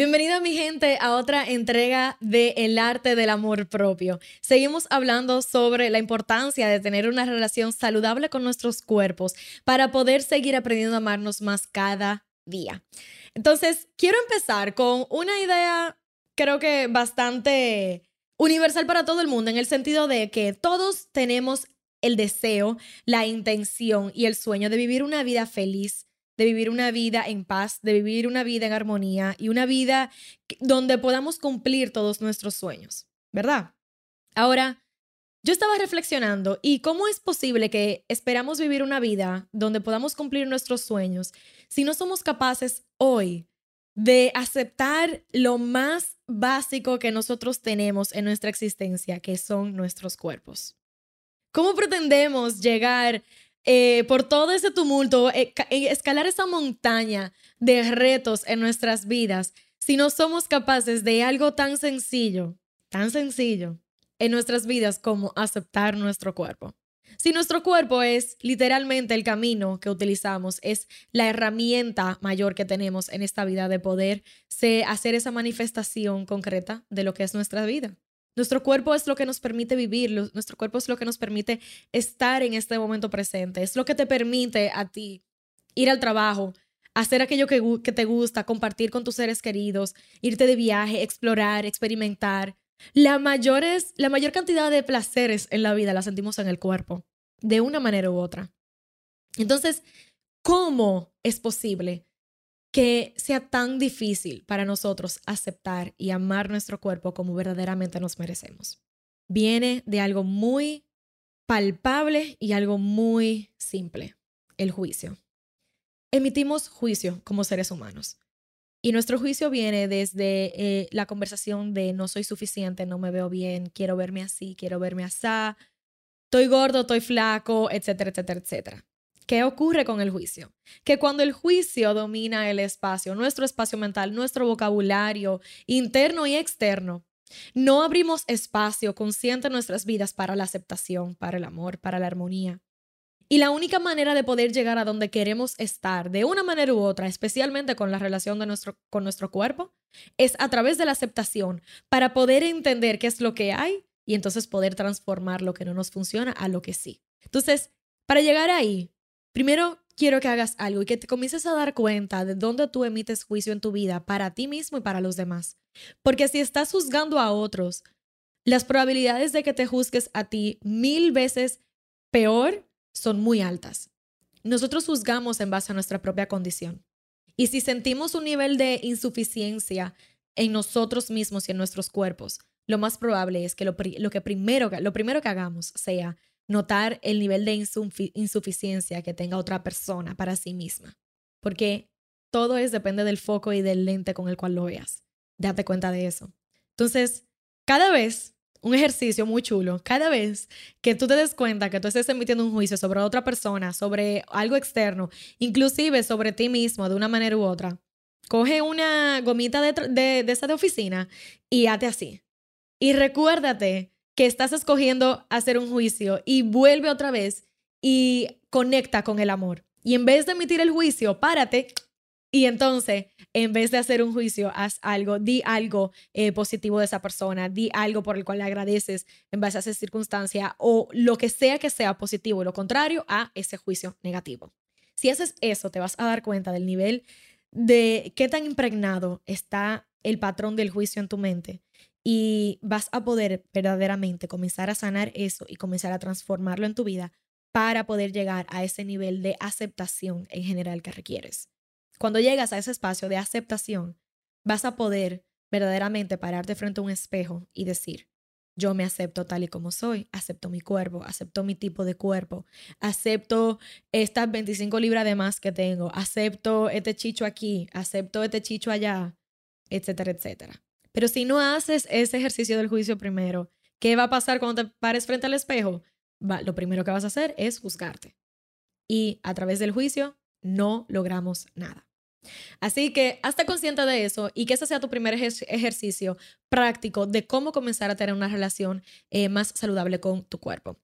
Bienvenida mi gente a otra entrega de El arte del amor propio. Seguimos hablando sobre la importancia de tener una relación saludable con nuestros cuerpos para poder seguir aprendiendo a amarnos más cada día. Entonces, quiero empezar con una idea creo que bastante universal para todo el mundo en el sentido de que todos tenemos el deseo, la intención y el sueño de vivir una vida feliz, de vivir una vida en paz, de vivir una vida en armonía y una vida donde podamos cumplir todos nuestros sueños, ¿verdad? Ahora, yo estaba reflexionando y cómo es posible que esperamos vivir una vida donde podamos cumplir nuestros sueños si no somos capaces hoy de aceptar lo más básico que nosotros tenemos en nuestra existencia, que son nuestros cuerpos. ¿Cómo pretendemos llegar eh, por todo ese tumulto, eh, eh, escalar esa montaña de retos en nuestras vidas, si no somos capaces de algo tan sencillo, tan sencillo en nuestras vidas como aceptar nuestro cuerpo. Si nuestro cuerpo es literalmente el camino que utilizamos, es la herramienta mayor que tenemos en esta vida de poder hacer esa manifestación concreta de lo que es nuestra vida. Nuestro cuerpo es lo que nos permite vivir, nuestro cuerpo es lo que nos permite estar en este momento presente, es lo que te permite a ti ir al trabajo, hacer aquello que, que te gusta, compartir con tus seres queridos, irte de viaje, explorar, experimentar. La, mayores, la mayor cantidad de placeres en la vida la sentimos en el cuerpo, de una manera u otra. Entonces, ¿cómo es posible que sea tan difícil para nosotros aceptar y amar nuestro cuerpo como verdaderamente nos merecemos. Viene de algo muy palpable y algo muy simple, el juicio. Emitimos juicio como seres humanos. Y nuestro juicio viene desde eh, la conversación de no soy suficiente, no me veo bien, quiero verme así, quiero verme así, estoy gordo, estoy flaco, etcétera, etcétera, etcétera. ¿Qué ocurre con el juicio? Que cuando el juicio domina el espacio, nuestro espacio mental, nuestro vocabulario interno y externo, no abrimos espacio consciente en nuestras vidas para la aceptación, para el amor, para la armonía. Y la única manera de poder llegar a donde queremos estar, de una manera u otra, especialmente con la relación de nuestro, con nuestro cuerpo, es a través de la aceptación, para poder entender qué es lo que hay y entonces poder transformar lo que no nos funciona a lo que sí. Entonces, para llegar ahí, Primero, quiero que hagas algo y que te comiences a dar cuenta de dónde tú emites juicio en tu vida para ti mismo y para los demás. Porque si estás juzgando a otros, las probabilidades de que te juzgues a ti mil veces peor son muy altas. Nosotros juzgamos en base a nuestra propia condición. Y si sentimos un nivel de insuficiencia en nosotros mismos y en nuestros cuerpos, lo más probable es que lo, que primero, lo primero que hagamos sea notar el nivel de insuficiencia que tenga otra persona para sí misma. Porque todo es depende del foco y del lente con el cual lo veas. Date cuenta de eso. Entonces, cada vez, un ejercicio muy chulo, cada vez que tú te des cuenta que tú estés emitiendo un juicio sobre otra persona, sobre algo externo, inclusive sobre ti mismo de una manera u otra, coge una gomita de, esa de oficina y hazte así. Y recuérdate que estás escogiendo hacer un juicio y vuelve otra vez y conecta con el amor. Y en vez de emitir el juicio, párate y entonces, en vez de hacer un juicio, haz algo, di algo eh, positivo de esa persona, di algo por el cual le agradeces en base a esa circunstancia o lo que sea que sea positivo, lo contrario a ese juicio negativo. Si haces eso, te vas a dar cuenta del nivel de qué tan impregnado está el patrón del juicio en tu mente y vas a poder verdaderamente comenzar a sanar eso y comenzar a transformarlo en tu vida para poder llegar a ese nivel de aceptación en general que requieres. Cuando llegas a ese espacio de aceptación, vas a poder verdaderamente pararte frente a un espejo y decir, yo me acepto tal y como soy, acepto mi cuerpo, acepto mi tipo de cuerpo, acepto estas 25 libras de más que tengo, acepto este chicho aquí, acepto este chicho allá, etcétera, etcétera. Pero si no haces ese ejercicio del juicio primero, ¿qué va a pasar cuando te pares frente al espejo? lo primero que vas a hacer es juzgarte. y a través del juicio no logramos nada. Así que hazte consciente de eso y que ese sea tu primer ejercicio práctico de cómo comenzar a tener una relación eh, más saludable con tu cuerpo.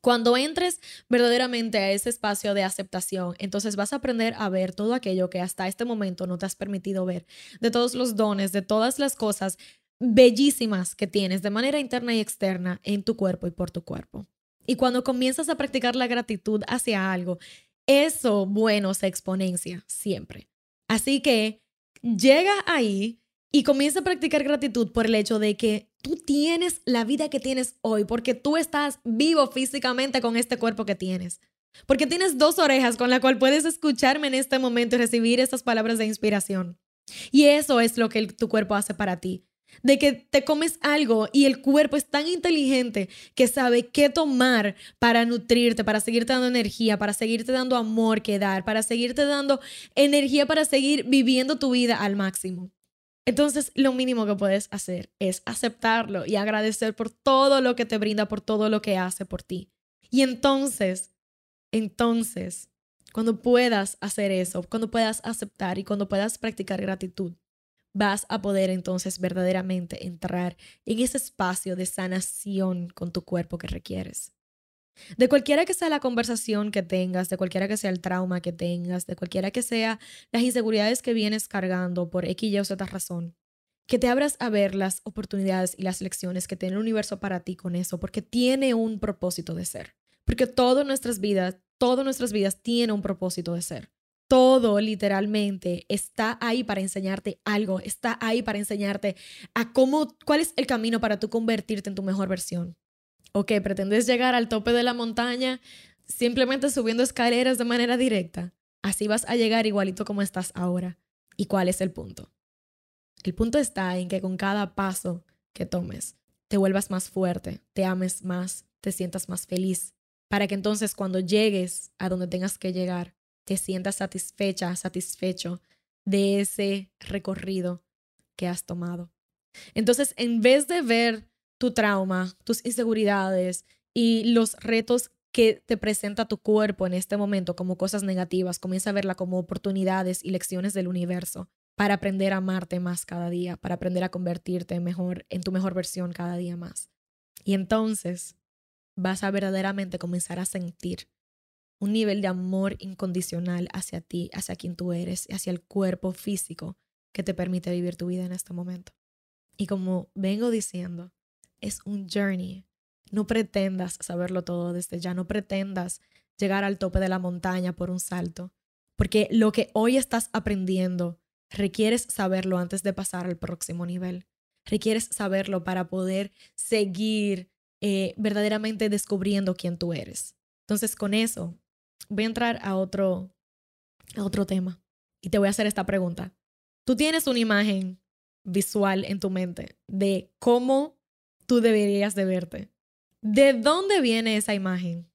Cuando entres verdaderamente a ese espacio de aceptación, entonces vas a aprender a ver todo aquello que hasta este momento no te has permitido ver, de todos los dones, de todas las cosas bellísimas que tienes de manera interna y externa en tu cuerpo y por tu cuerpo. Y cuando comienzas a practicar la gratitud hacia algo, eso bueno se exponencia siempre. Así que llega ahí y comienza a practicar gratitud por el hecho de que tú tienes la vida que tienes hoy, porque tú estás vivo físicamente con este cuerpo que tienes. Porque tienes dos orejas con la cual puedes escucharme en este momento y recibir estas palabras de inspiración. Y eso es lo que tu cuerpo hace para ti de que te comes algo y el cuerpo es tan inteligente que sabe qué tomar para nutrirte, para seguirte dando energía, para seguirte dando amor que dar, para seguirte dando energía para seguir viviendo tu vida al máximo. Entonces, lo mínimo que puedes hacer es aceptarlo y agradecer por todo lo que te brinda, por todo lo que hace por ti. Y entonces, entonces, cuando puedas hacer eso, cuando puedas aceptar y cuando puedas practicar gratitud, vas a poder entonces verdaderamente entrar en ese espacio de sanación con tu cuerpo que requieres. De cualquiera que sea la conversación que tengas, de cualquiera que sea el trauma que tengas, de cualquiera que sea las inseguridades que vienes cargando por X, Y o Z razón, que te abras a ver las oportunidades y las lecciones que tiene el universo para ti con eso, porque tiene un propósito de ser. Porque todas nuestras vidas, todas nuestras vidas tiene un propósito de ser todo literalmente está ahí para enseñarte algo, está ahí para enseñarte a cómo, cuál es el camino para tú convertirte en tu mejor versión. Ok, pretendes llegar al tope de la montaña simplemente subiendo escaleras de manera directa. Así vas a llegar igualito como estás ahora. ¿Y cuál es el punto? El punto está en que con cada paso que tomes, te vuelvas más fuerte, te ames más, te sientas más feliz, para que entonces cuando llegues a donde tengas que llegar, te sientas satisfecha, satisfecho de ese recorrido que has tomado. Entonces, en vez de ver tu trauma, tus inseguridades y los retos que te presenta tu cuerpo en este momento como cosas negativas, comienza a verla como oportunidades y lecciones del universo para aprender a amarte más cada día, para aprender a convertirte mejor en tu mejor versión cada día más. Y entonces vas a verdaderamente comenzar a sentir un nivel de amor incondicional hacia ti, hacia quien tú eres, hacia el cuerpo físico que te permite vivir tu vida en este momento. Y como vengo diciendo, es un journey. No pretendas saberlo todo desde ya, no pretendas llegar al tope de la montaña por un salto, porque lo que hoy estás aprendiendo requieres saberlo antes de pasar al próximo nivel. Requieres saberlo para poder seguir eh, verdaderamente descubriendo quién tú eres. Entonces, con eso, voy a entrar a otro, a otro tema y te voy a hacer esta pregunta. Tú tienes una imagen visual en tu mente de cómo tú deberías de verte. ¿De dónde viene esa imagen?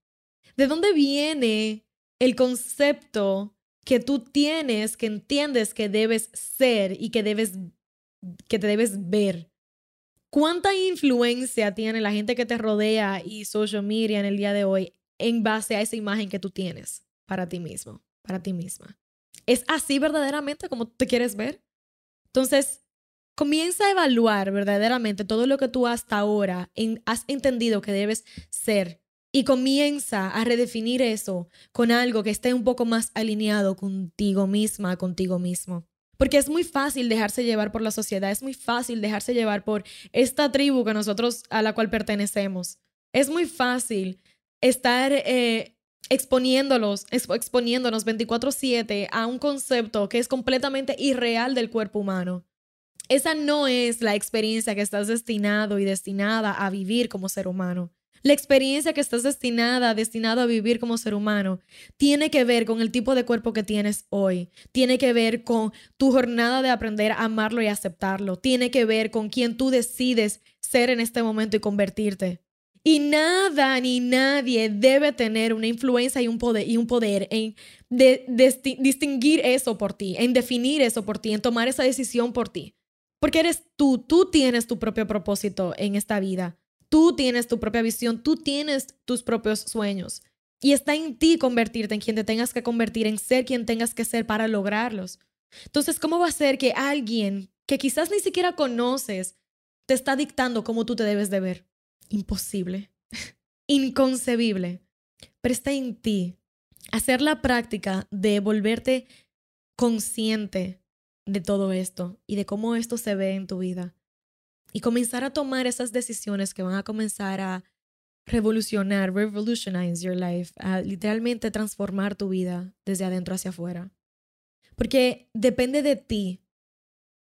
¿De dónde viene el concepto que tú tienes, que entiendes que debes ser y que debes que te debes ver? ¿Cuánta influencia tiene la gente que te rodea y social media en el día de hoy en base a esa imagen que tú tienes para ti mismo, para ti misma. ¿Es así verdaderamente como te quieres ver? Entonces, comienza a evaluar verdaderamente todo lo que tú hasta ahora has entendido que debes ser y comienza a redefinir eso con algo que esté un poco más alineado contigo misma, contigo mismo. Porque es muy fácil dejarse llevar por la sociedad, es muy fácil dejarse llevar por esta tribu que nosotros a la cual pertenecemos. Es muy fácil estar eh, exponiéndolos, exponiéndonos 24/7 a un concepto que es completamente irreal del cuerpo humano. Esa no es la experiencia que estás destinado y destinada a vivir como ser humano. La experiencia que estás destinada, destinado a vivir como ser humano, tiene que ver con el tipo de cuerpo que tienes hoy. Tiene que ver con tu jornada de aprender a amarlo y aceptarlo. Tiene que ver con quién tú decides ser en este momento y convertirte. Y nada ni nadie debe tener una influencia y un poder, y un poder en distinguir eso por ti, en definir eso por ti, en tomar esa decisión por ti. Porque eres tú, tú tienes tu propio propósito en esta vida, tú tienes tu propia visión, tú tienes tus propios sueños. Y está en ti convertirte en quien te tengas que convertir, en ser quien tengas que ser para lograrlos. Entonces, ¿cómo va a ser que alguien que quizás ni siquiera conoces te está dictando cómo tú te debes de ver? Imposible, inconcebible. Pero está en ti hacer la práctica de volverte consciente de todo esto y de cómo esto se ve en tu vida. Y comenzar a tomar esas decisiones que van a comenzar a revolucionar, revolutionize your life, a literalmente transformar tu vida desde adentro hacia afuera. Porque depende de ti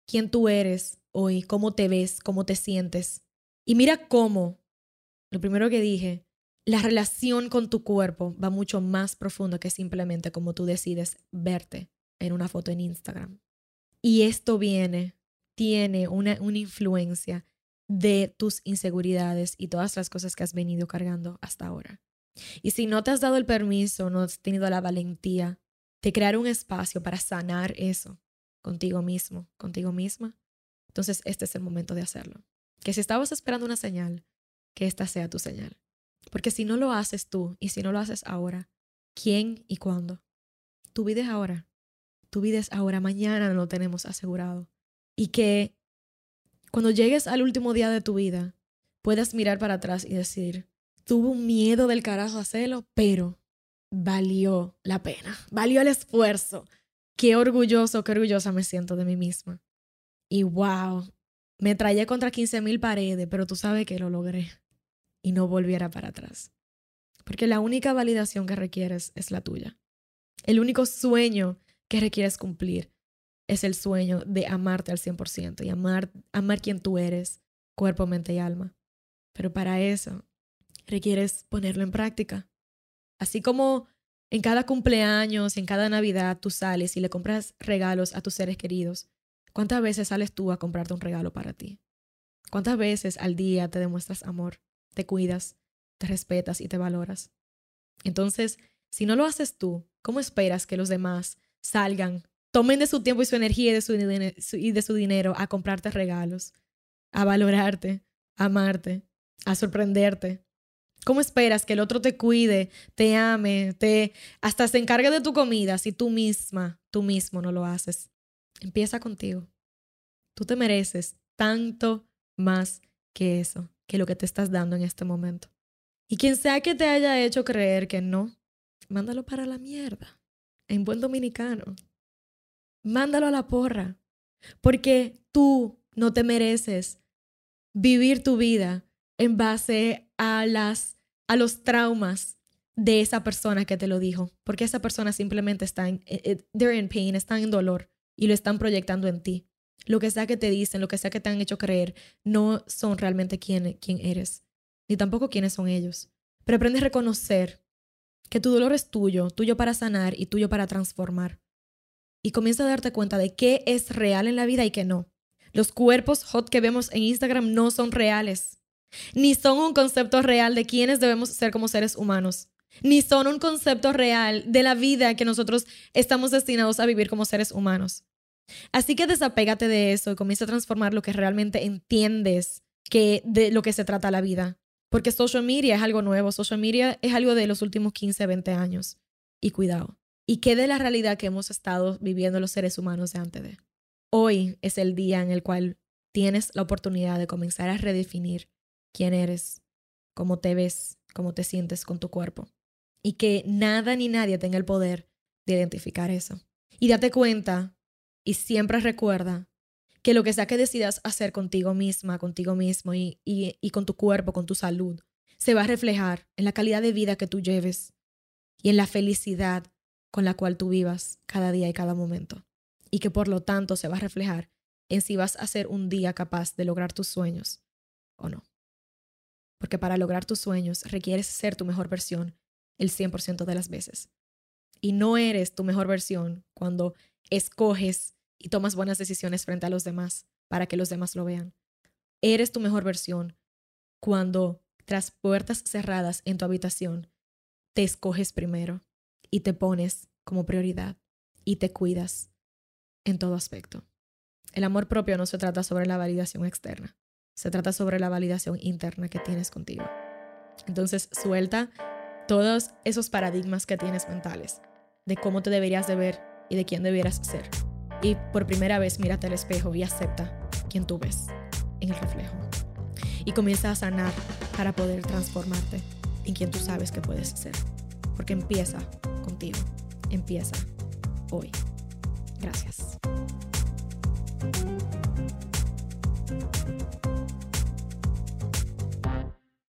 quién tú eres hoy, cómo te ves, cómo te sientes. Y mira cómo, lo primero que dije, la relación con tu cuerpo va mucho más profundo que simplemente como tú decides verte en una foto en Instagram. Y esto viene, tiene una, una influencia de tus inseguridades y todas las cosas que has venido cargando hasta ahora. Y si no te has dado el permiso, no has tenido la valentía de crear un espacio para sanar eso contigo mismo, contigo misma, entonces este es el momento de hacerlo. Que si estabas esperando una señal, que esta sea tu señal. Porque si no lo haces tú y si no lo haces ahora, ¿quién y cuándo? Tu vida es ahora. Tu vida es ahora. Mañana lo tenemos asegurado. Y que cuando llegues al último día de tu vida, puedas mirar para atrás y decir, tuve un miedo del carajo a hacerlo, pero valió la pena, valió el esfuerzo. Qué orgulloso, qué orgullosa me siento de mí misma. Y wow, me traía contra 15 mil paredes, pero tú sabes que lo logré y no volviera para atrás. Porque la única validación que requieres es la tuya. El único sueño que requieres cumplir es el sueño de amarte al 100% y amar, amar quien tú eres, cuerpo, mente y alma. Pero para eso requieres ponerlo en práctica. Así como en cada cumpleaños, en cada Navidad tú sales y le compras regalos a tus seres queridos, ¿cuántas veces sales tú a comprarte un regalo para ti? ¿Cuántas veces al día te demuestras amor, te cuidas, te respetas y te valoras? Entonces, si no lo haces tú, ¿cómo esperas que los demás salgan tomen de su tiempo y su energía y de su, dinero a comprarte regalos, a valorarte, a amarte, a sorprenderte. ¿Cómo esperas que el otro te cuide, te ame, te hasta se encargue de tu comida si tú misma, tú mismo no lo haces? Empieza contigo. Tú te mereces tanto más que eso, que lo que te estás dando en este momento. Y quien sea que te haya hecho creer que no, mándalo para la mierda. En buen dominicano mándalo a la porra, porque tú no te mereces vivir tu vida en base a las a los traumas de esa persona que te lo dijo, porque esa persona simplemente está en eh, eh, they're in pain, están en dolor y lo están proyectando en ti. Lo que sea que te dicen, lo que sea que te han hecho creer, no son realmente quién, quién eres, ni tampoco quiénes son ellos. Pero aprende a reconocer que tu dolor es tuyo, tuyo para sanar y tuyo para transformar y comienza a darte cuenta de qué es real en la vida y qué no. Los cuerpos hot que vemos en Instagram no son reales, ni son un concepto real de quiénes debemos ser como seres humanos, ni son un concepto real de la vida que nosotros estamos destinados a vivir como seres humanos. Así que desapégate de eso y comienza a transformar lo que realmente entiendes que de lo que se trata la vida. Porque social media es algo nuevo, social media es algo de los últimos 15, 20 años. Y cuidado y qué de la realidad que hemos estado viviendo los seres humanos de antes de. Hoy es el día en el cual tienes la oportunidad de comenzar a redefinir quién eres, cómo te ves, cómo te sientes con tu cuerpo. Y que nada ni nadie tenga el poder de identificar eso. Y date cuenta y siempre recuerda que lo que sea que decidas hacer contigo misma, contigo mismo y, y, con tu cuerpo, con tu salud, se va a reflejar en la calidad de vida que tú lleves y en la felicidad con la cual tú vivas cada día y cada momento. Y que por lo tanto se va a reflejar en si vas a ser un día capaz de lograr tus sueños o no. Porque para lograr tus sueños requieres ser tu mejor versión el 100% de las veces. Y no eres tu mejor versión cuando escoges y tomas buenas decisiones frente a los demás para que los demás lo vean. Eres tu mejor versión cuando, tras puertas cerradas en tu habitación, te escoges primero y te pones como prioridad y te cuidas en todo aspecto. El amor propio no se trata sobre la validación externa, se trata sobre la validación interna que tienes contigo. Entonces suelta todos esos paradigmas que tienes mentales de cómo te deberías de ver y de quién debieras ser. Y por primera vez mírate al espejo y acepta quién tú ves en el reflejo. Y comienza a sanar para poder transformarte en quien tú sabes que puedes ser. Porque empieza contigo. Empieza hoy. Gracias.